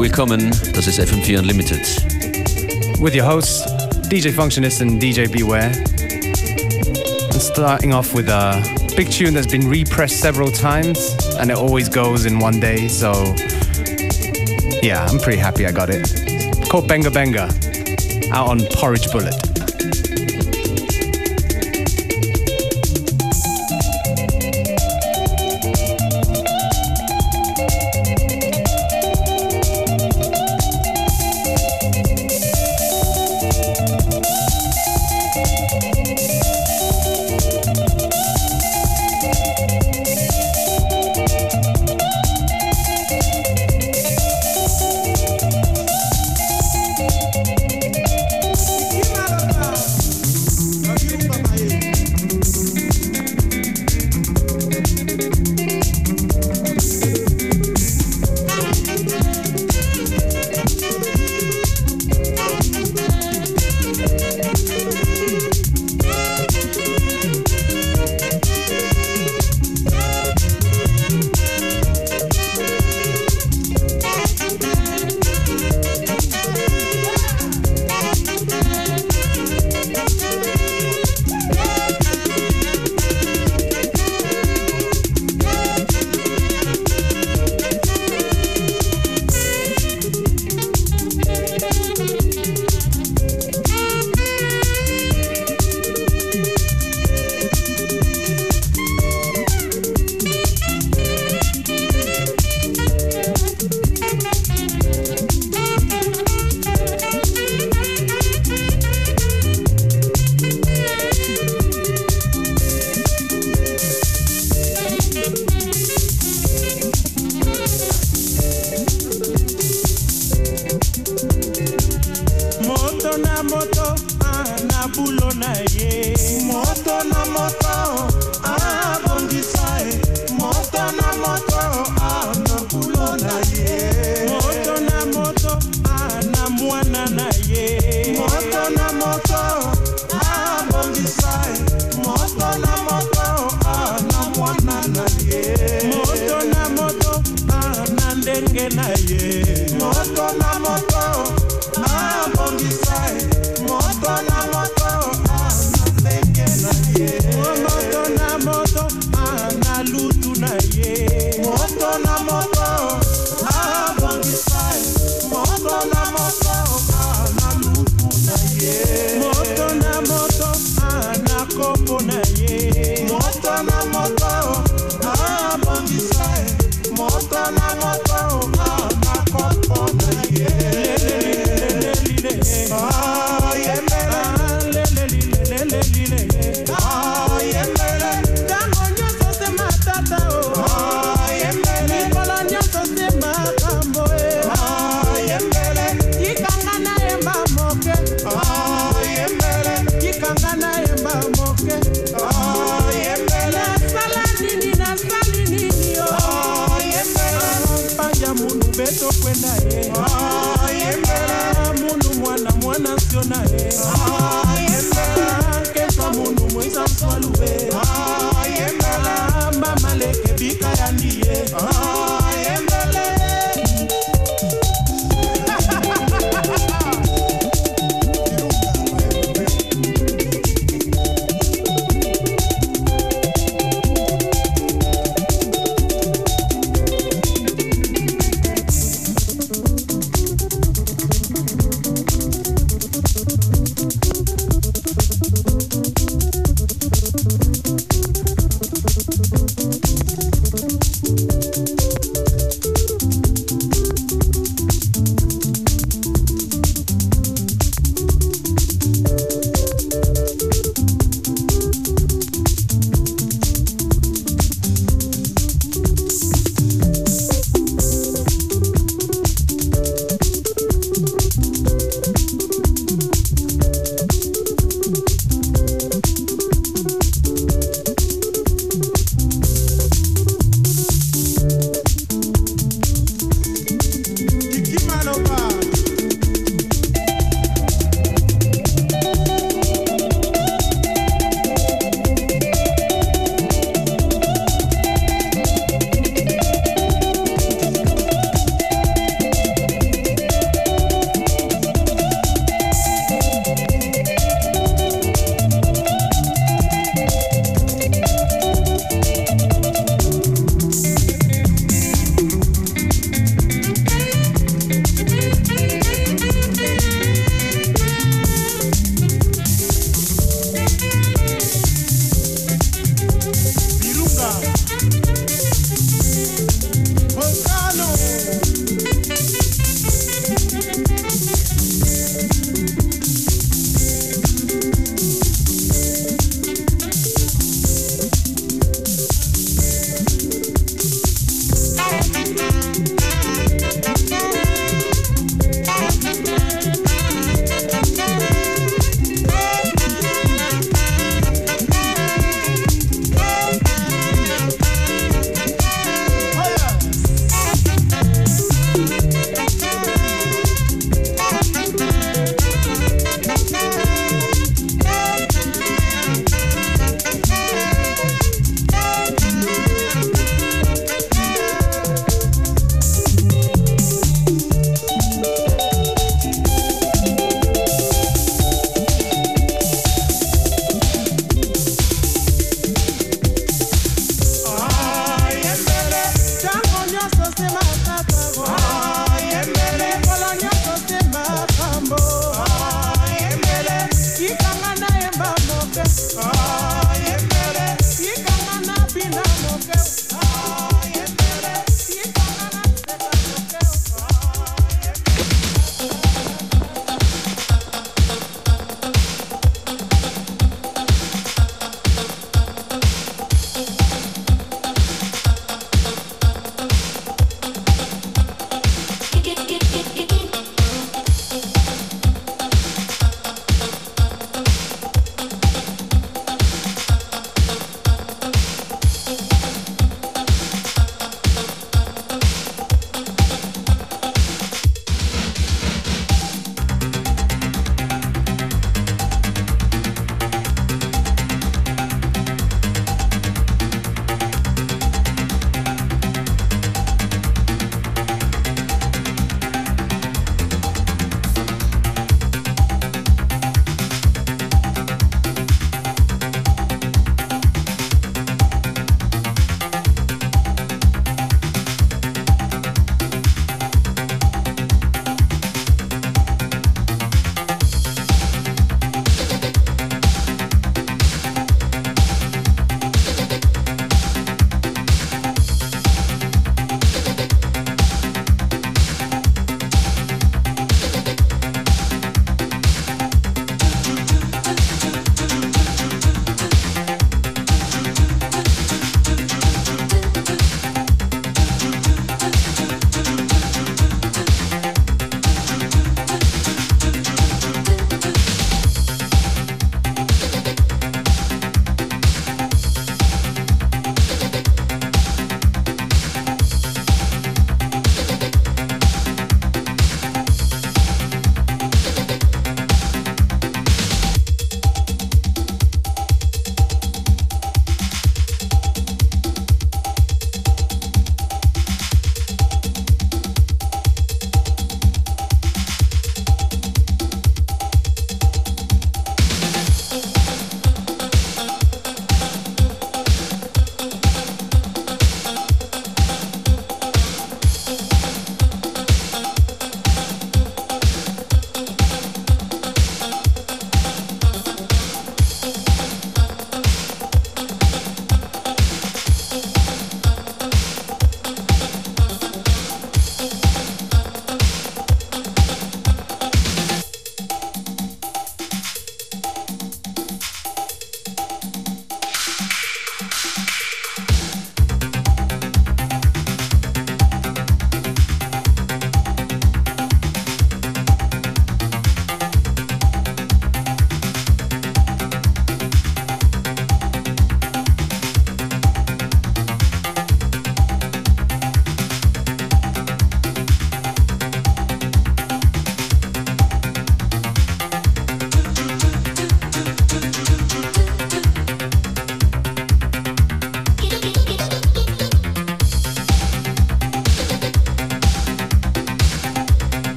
Willkommen. Das ist FM4 Unlimited. With your hosts, DJ Functionist and DJ Beware. And starting off with a big tune that's been repressed several times and it always goes in one day, so yeah, I'm pretty happy I got it. called Benga Benga, out on Porridge Bullet. Friday.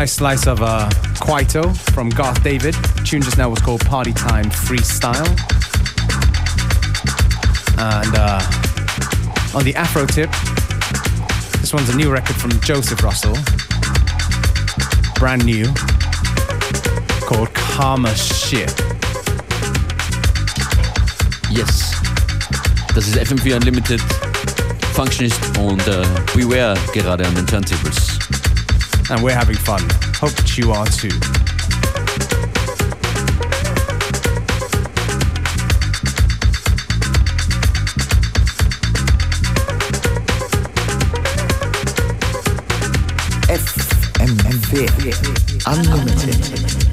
Nice slice of uh, Kwaito from Garth David. The tune just now was called Party Time Freestyle. And uh, on the Afro tip, this one's a new record from Joseph Russell. Brand new. Called Karma Shit. Yes. Das ist FM4 Unlimited. Functionist und uh, Beware gerade an den Turntables. And we're having fun. Hope that you are too. FM4 Unlimited.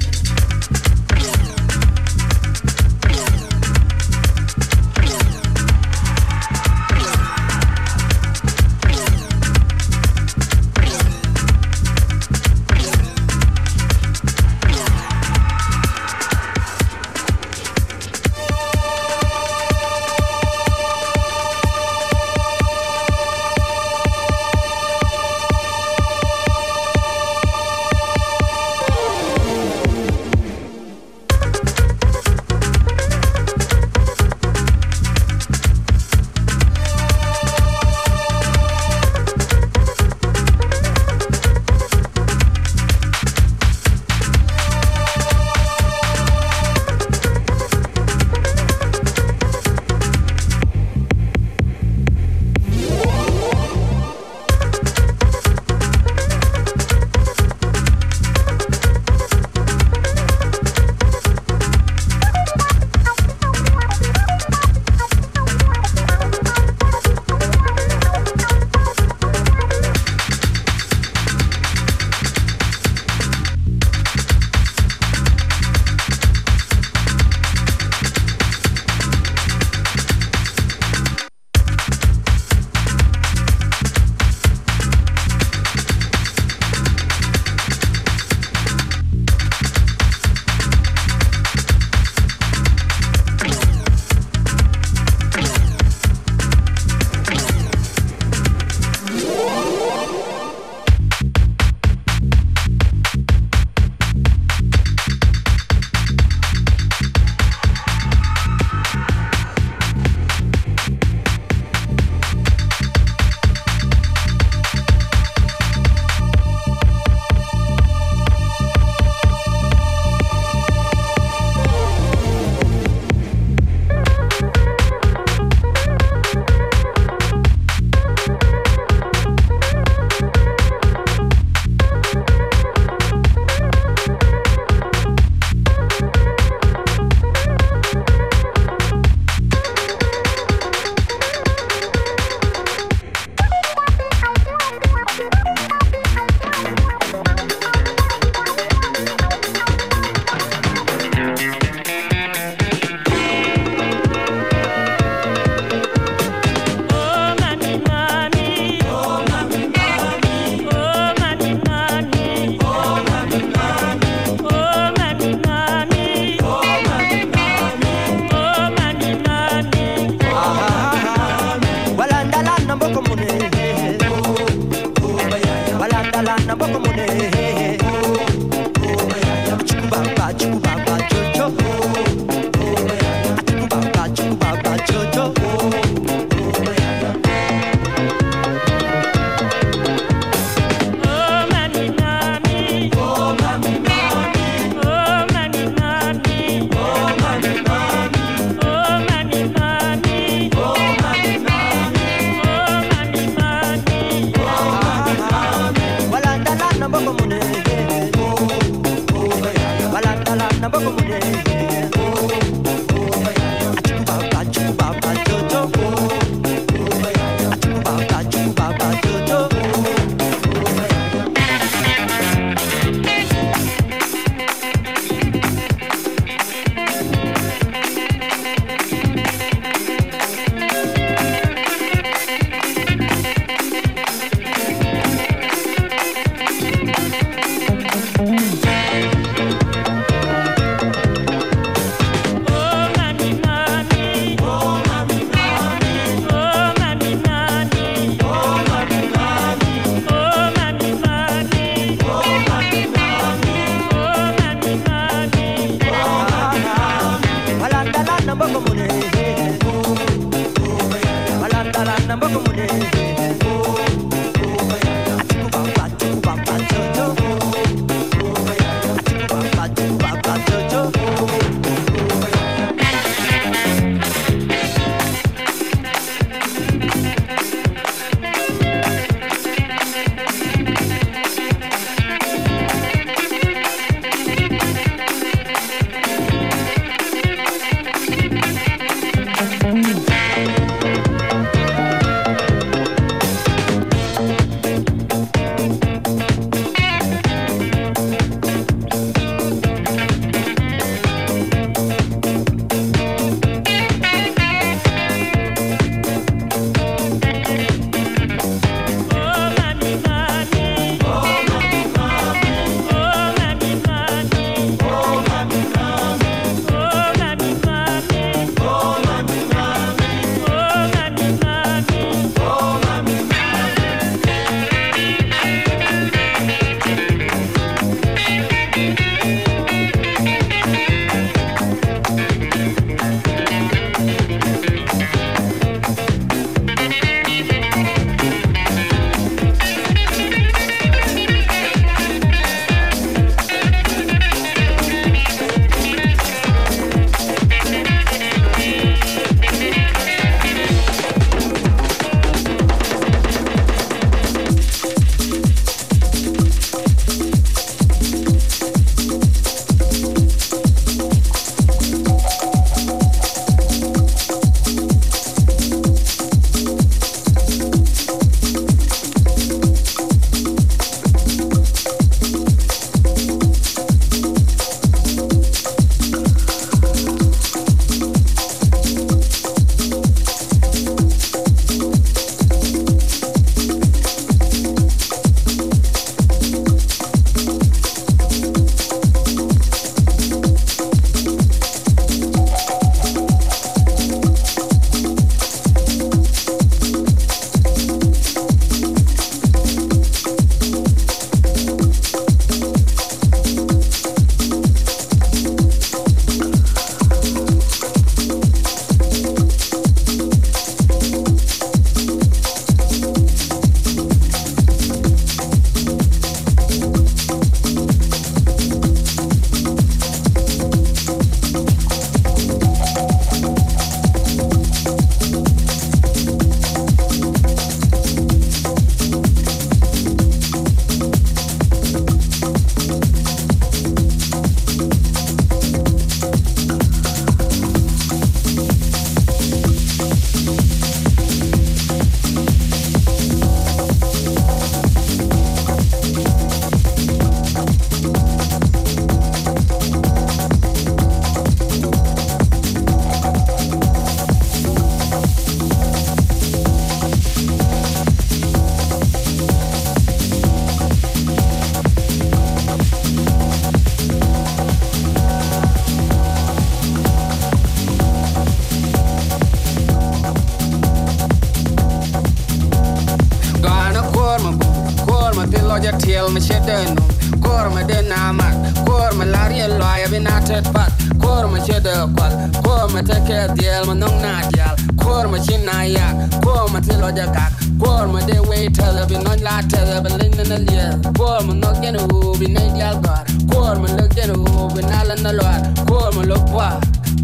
roja kak Kuor ma de wei tether bi noj la tether bi lin na lier Kuor ma nok gen u bi nei dial gar Kuor ma lok gen u bi na la na loar Kuor ma lok wa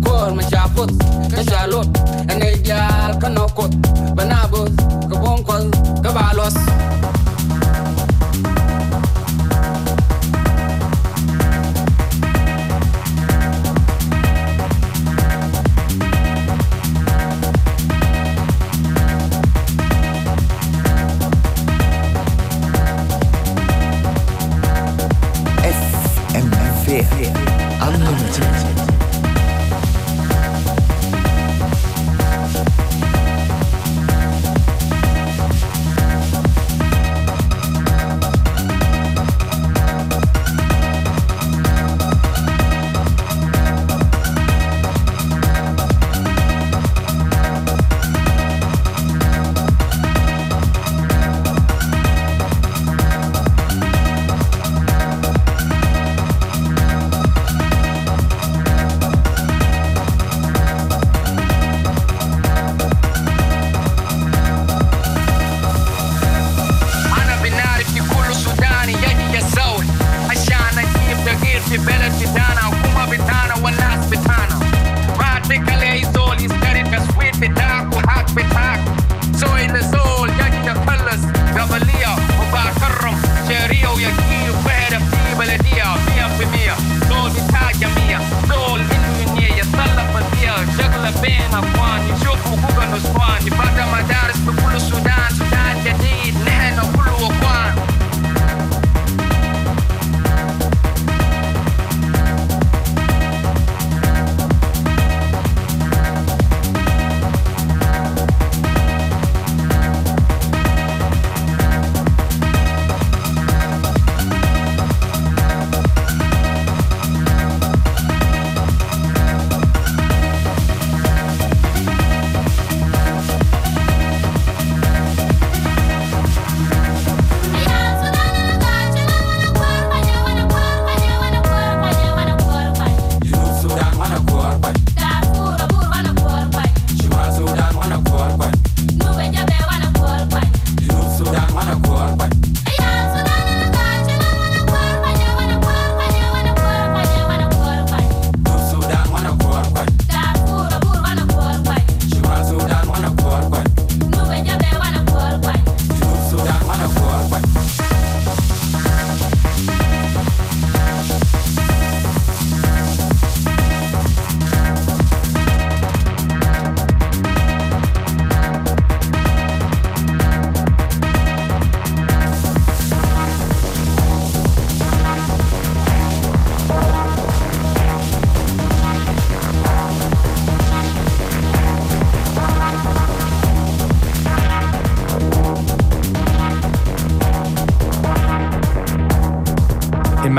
Kuor ma cha put ka cha lot Nei dial ka no kut Ba na bus ka bong kol ka ba los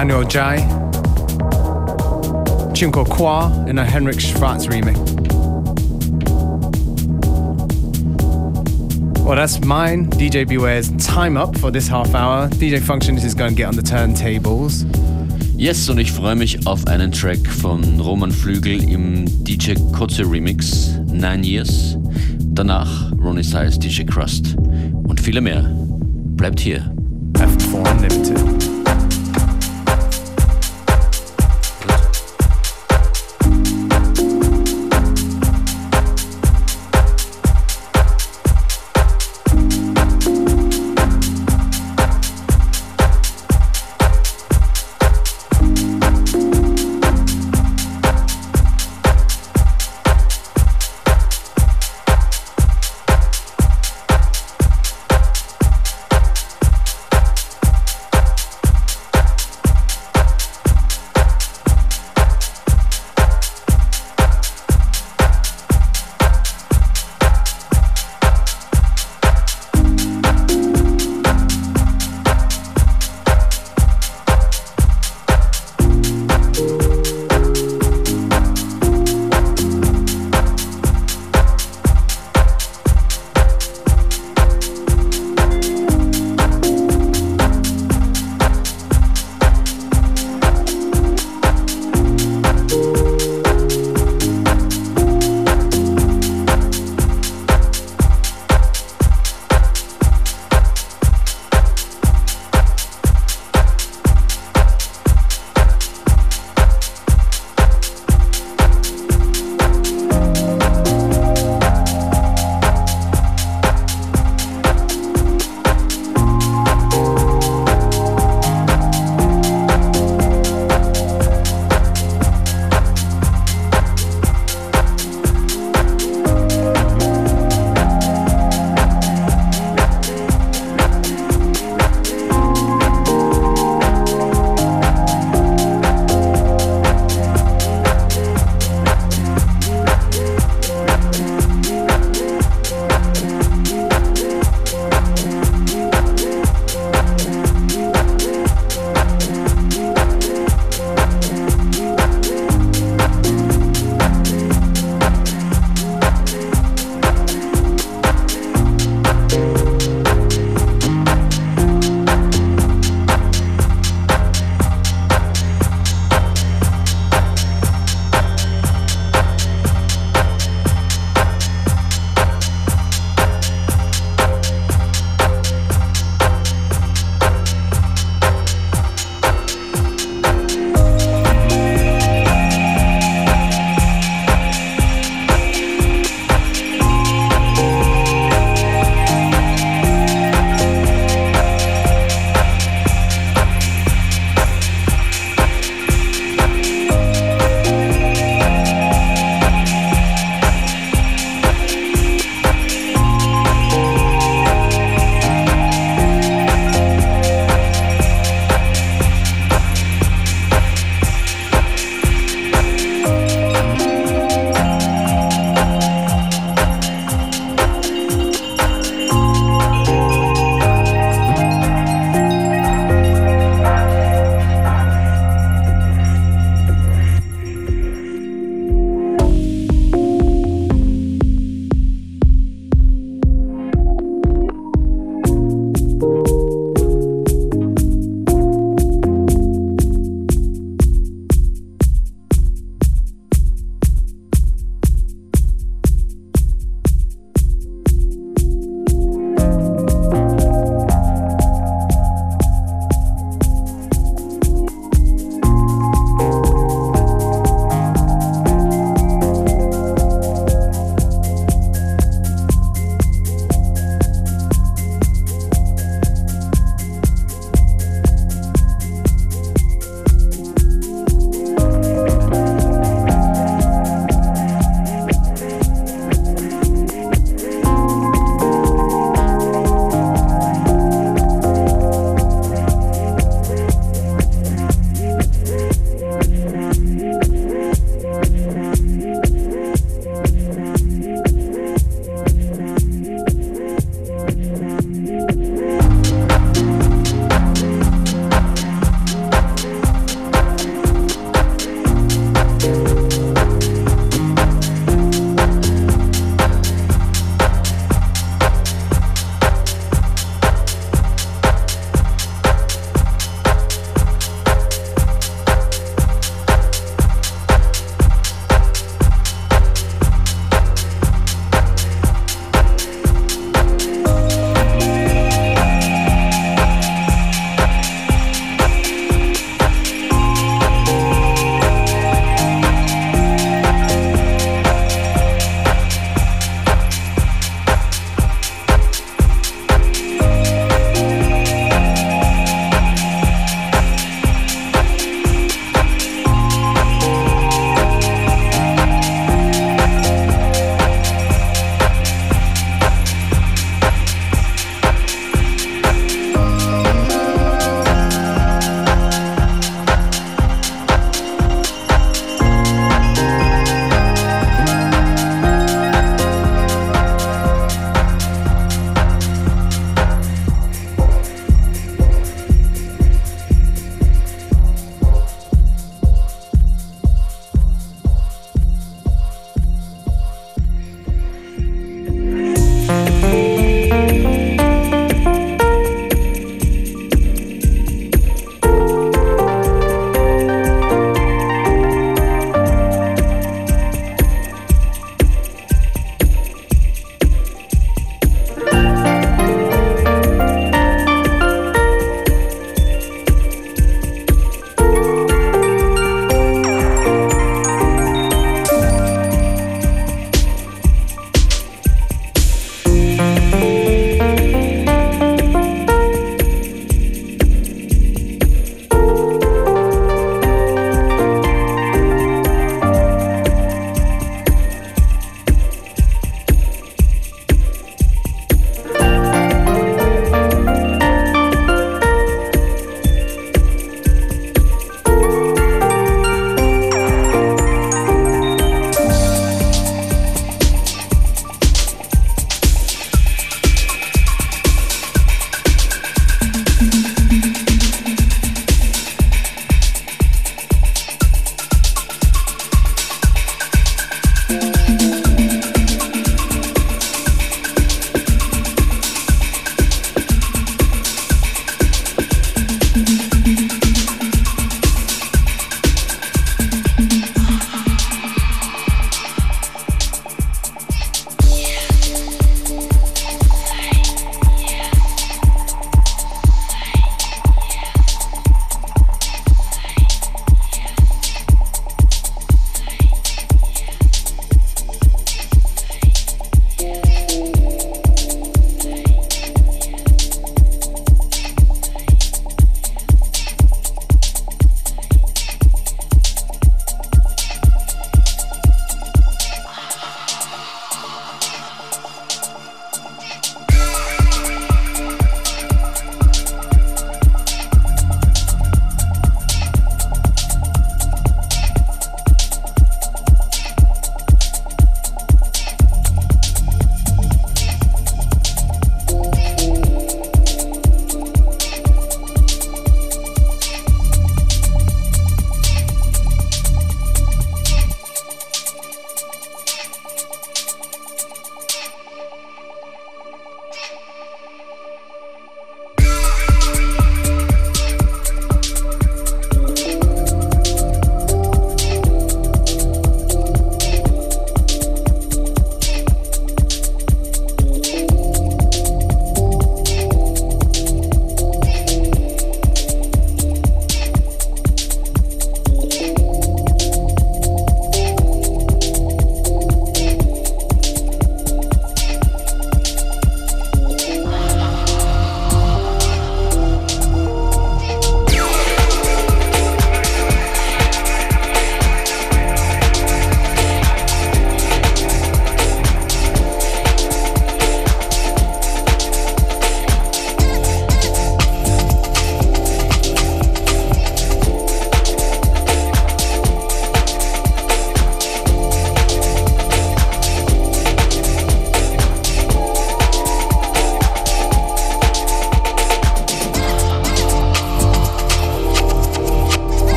Emmanuel Jai. Tune called Qua in a Henrik Schwarz remix. Well, that's mine. DJ Beware's time up for this half hour. DJ Functionist is going to get on the turntables. Yes, und ich freue mich auf einen Track von Roman Flügel im DJ Kotze Remix, Nine Years. Danach Ronnie Size, DJ Crust und viele mehr. Bleibt hier. F4 Unlimited.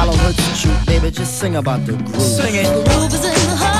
Follow her to shoot, baby, just sing about the groove. Sing it. The groove is in the heart.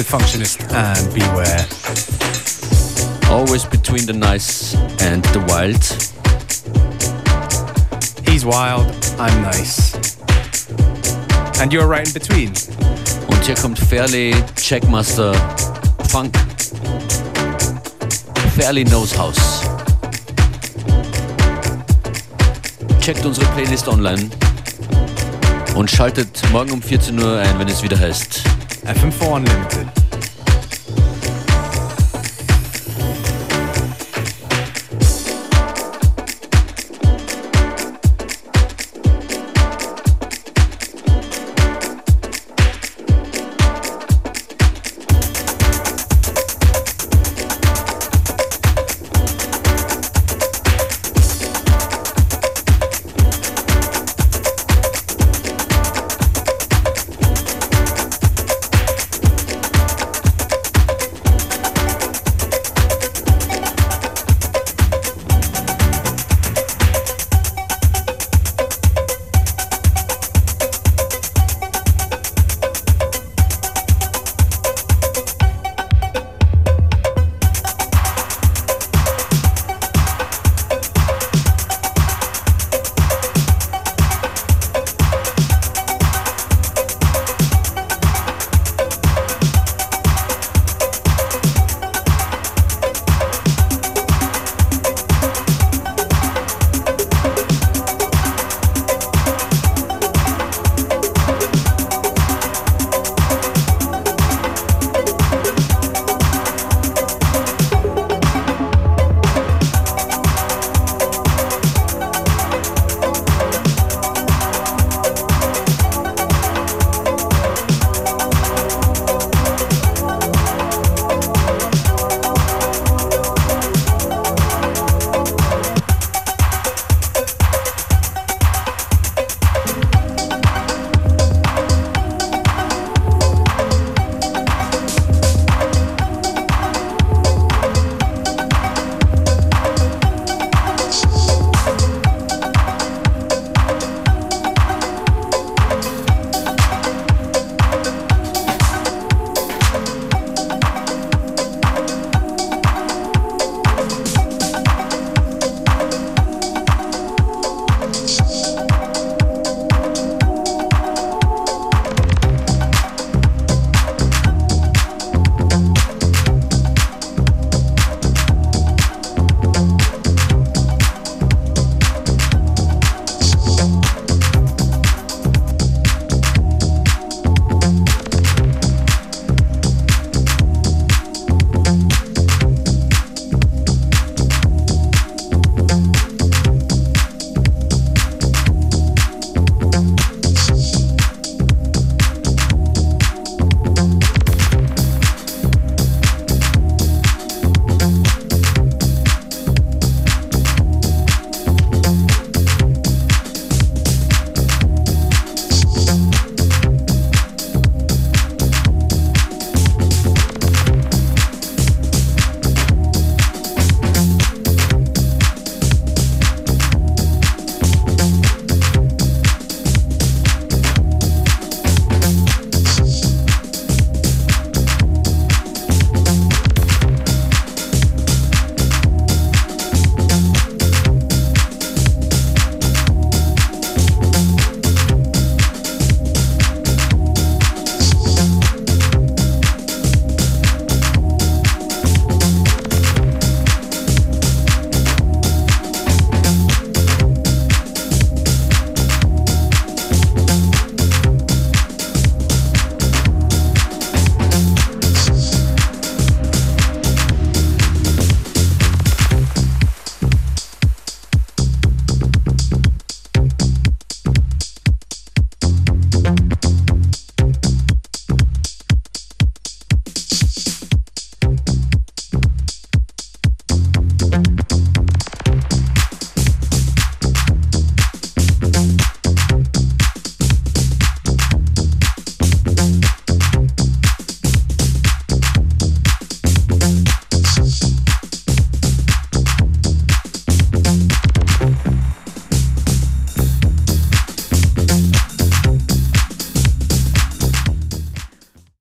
With Functionist and Beware. Always between the nice and the wild. He's wild, I'm nice. And you're right in between. Und hier kommt Fairly Checkmaster Funk. Fairly Knows House. Checkt unsere Playlist online und schaltet morgen um 14 Uhr ein, wenn es wieder heißt FM4 Unlimited.